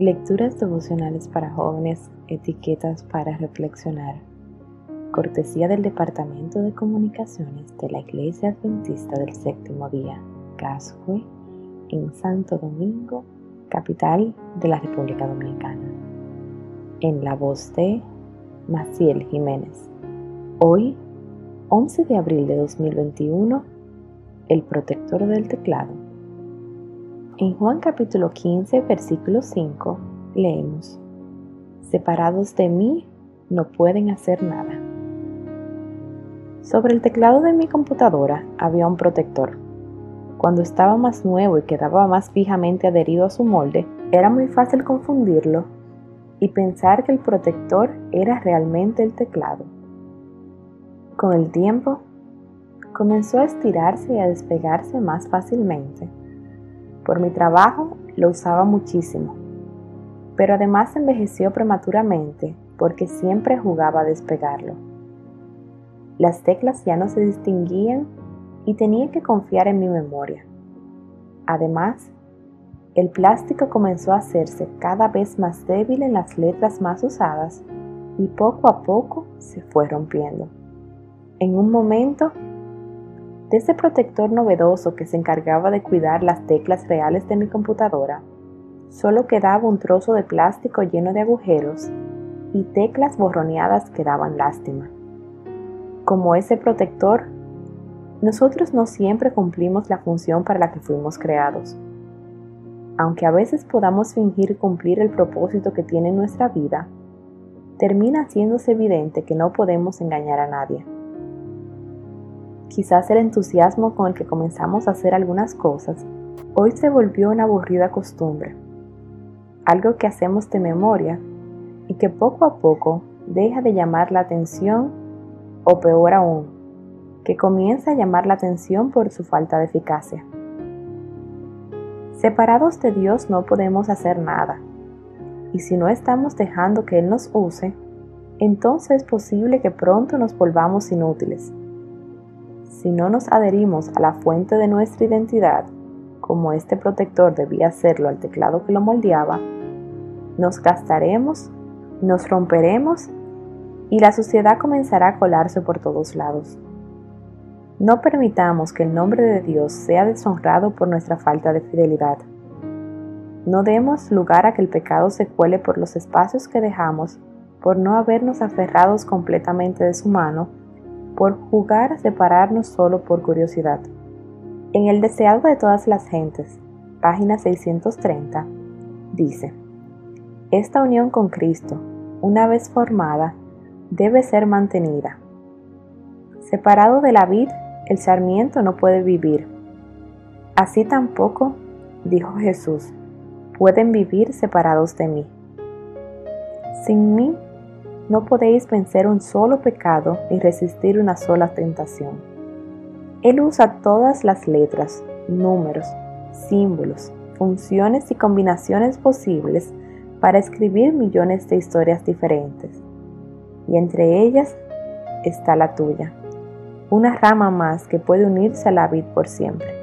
Lecturas devocionales para jóvenes, etiquetas para reflexionar. Cortesía del Departamento de Comunicaciones de la Iglesia Adventista del Séptimo Día, Casue, en Santo Domingo, capital de la República Dominicana. En la voz de Maciel Jiménez. Hoy, 11 de abril de 2021, el protector del teclado. En Juan capítulo 15, versículo 5, leemos, Separados de mí no pueden hacer nada. Sobre el teclado de mi computadora había un protector. Cuando estaba más nuevo y quedaba más fijamente adherido a su molde, era muy fácil confundirlo y pensar que el protector era realmente el teclado. Con el tiempo, comenzó a estirarse y a despegarse más fácilmente por mi trabajo lo usaba muchísimo, pero además envejeció prematuramente porque siempre jugaba a despegarlo. Las teclas ya no se distinguían y tenía que confiar en mi memoria. Además, el plástico comenzó a hacerse cada vez más débil en las letras más usadas y poco a poco se fue rompiendo. En un momento de ese protector novedoso que se encargaba de cuidar las teclas reales de mi computadora, solo quedaba un trozo de plástico lleno de agujeros y teclas borroneadas que daban lástima. Como ese protector, nosotros no siempre cumplimos la función para la que fuimos creados. Aunque a veces podamos fingir cumplir el propósito que tiene nuestra vida, termina haciéndose evidente que no podemos engañar a nadie. Quizás el entusiasmo con el que comenzamos a hacer algunas cosas hoy se volvió una aburrida costumbre, algo que hacemos de memoria y que poco a poco deja de llamar la atención o peor aún, que comienza a llamar la atención por su falta de eficacia. Separados de Dios no podemos hacer nada, y si no estamos dejando que Él nos use, entonces es posible que pronto nos volvamos inútiles si no nos adherimos a la fuente de nuestra identidad, como este protector debía hacerlo al teclado que lo moldeaba, nos gastaremos, nos romperemos y la suciedad comenzará a colarse por todos lados. No permitamos que el nombre de Dios sea deshonrado por nuestra falta de fidelidad. No demos lugar a que el pecado se cuele por los espacios que dejamos por no habernos aferrados completamente de su mano por jugar a separarnos solo por curiosidad. En el deseado de todas las gentes, página 630, dice, Esta unión con Cristo, una vez formada, debe ser mantenida. Separado de la vid, el sarmiento no puede vivir. Así tampoco, dijo Jesús, pueden vivir separados de mí. Sin mí no podéis vencer un solo pecado ni resistir una sola tentación. Él usa todas las letras, números, símbolos, funciones y combinaciones posibles para escribir millones de historias diferentes. Y entre ellas está la tuya, una rama más que puede unirse a la vid por siempre.